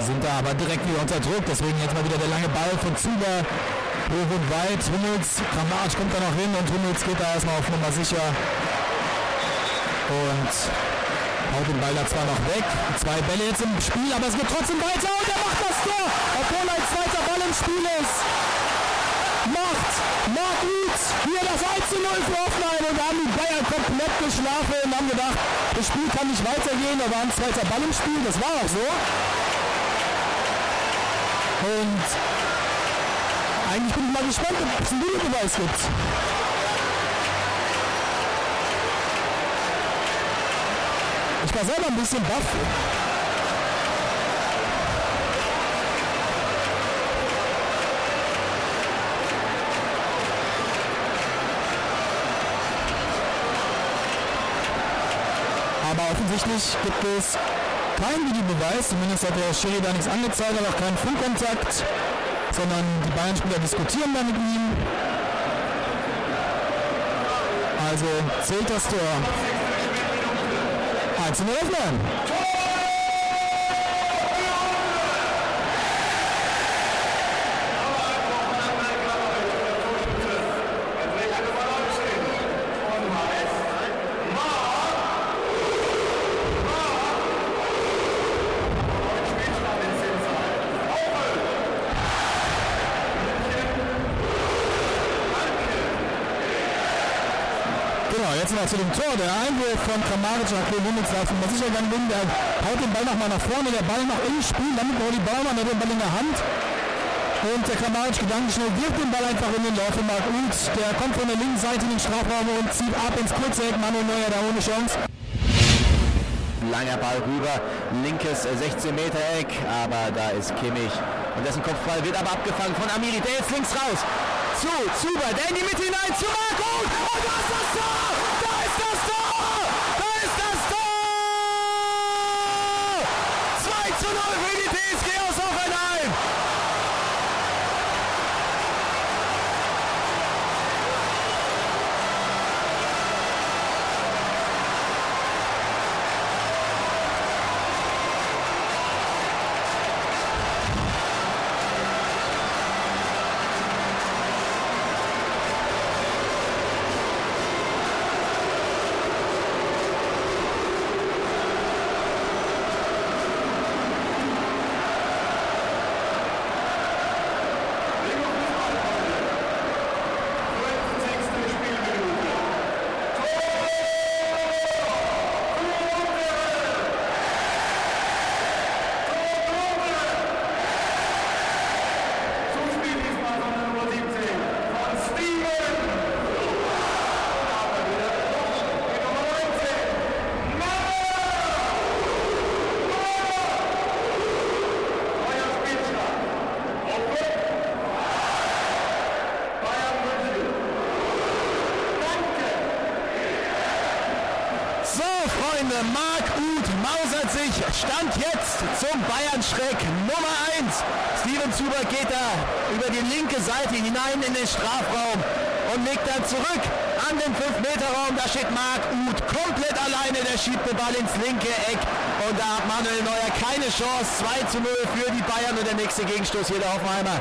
Sind da aber direkt wieder unter Druck, deswegen jetzt mal wieder der lange Ball von Zuber. Hoch und weit. Hummels, Kramaric kommt da noch hin und Hummels geht da erstmal auf Nummer sicher. Und haut den Ball da zwar noch weg. Zwei Bälle jetzt im Spiel, aber es geht trotzdem weiter und er macht das Tor, obwohl ein zweiter Ball im Spiel ist. Macht Marc Uth hier das 1 zu 0 für Hoffenheim und da haben die Bayern komplett geschlafen und haben gedacht, das Spiel kann nicht weitergehen, da war ein zweiter Ball im Spiel, das war auch so. Und eigentlich bin ich mal gespannt, ob es einen Videobeweis gibt. Ich war selber ein bisschen baff. Aber offensichtlich gibt es keinen Videobeweis, zumindest hat der Schiri da nichts angezeigt, hat auch keinen Funkkontakt, sondern die Bayern-Spieler diskutieren da mit ihm. Also zählt das Tor. 1 0 Hoffenheim. Genau, jetzt zu dem Tor. Der Einwurf von Kramaric nach darf man sicher bin. Der haut den Ball nochmal nach vorne, der Ball noch im Spiel, damit Pauli Baumann den Ball in der Hand. Und der Kramaric gedankenschnell wirft den Ball einfach in den Lauf von Marc Uth. Der kommt von der linken Seite in den Strafraum und zieht ab ins kurze Eck. Manuel Neuer da ohne Chance. Langer Ball rüber, linkes 16 Meter Eck, aber da ist Kimmich. Und dessen Kopfball wird aber abgefangen von Amiri, der jetzt links raus. Zu, Zuber, der in die Mitte hinein, zu Marco. Und da ist das Freunde, Marc Uth mausert sich, stand jetzt zum Bayern-Schreck Nummer 1. Steven Zuber geht da über die linke Seite hinein in den Strafraum und legt dann zurück an den 5-Meter-Raum. Da steht Marc Uth komplett alleine, der schiebt den Ball ins linke Eck und da hat Manuel Neuer keine Chance. 2 zu 0 für die Bayern und der nächste Gegenstoß hier der Hoffenheimer.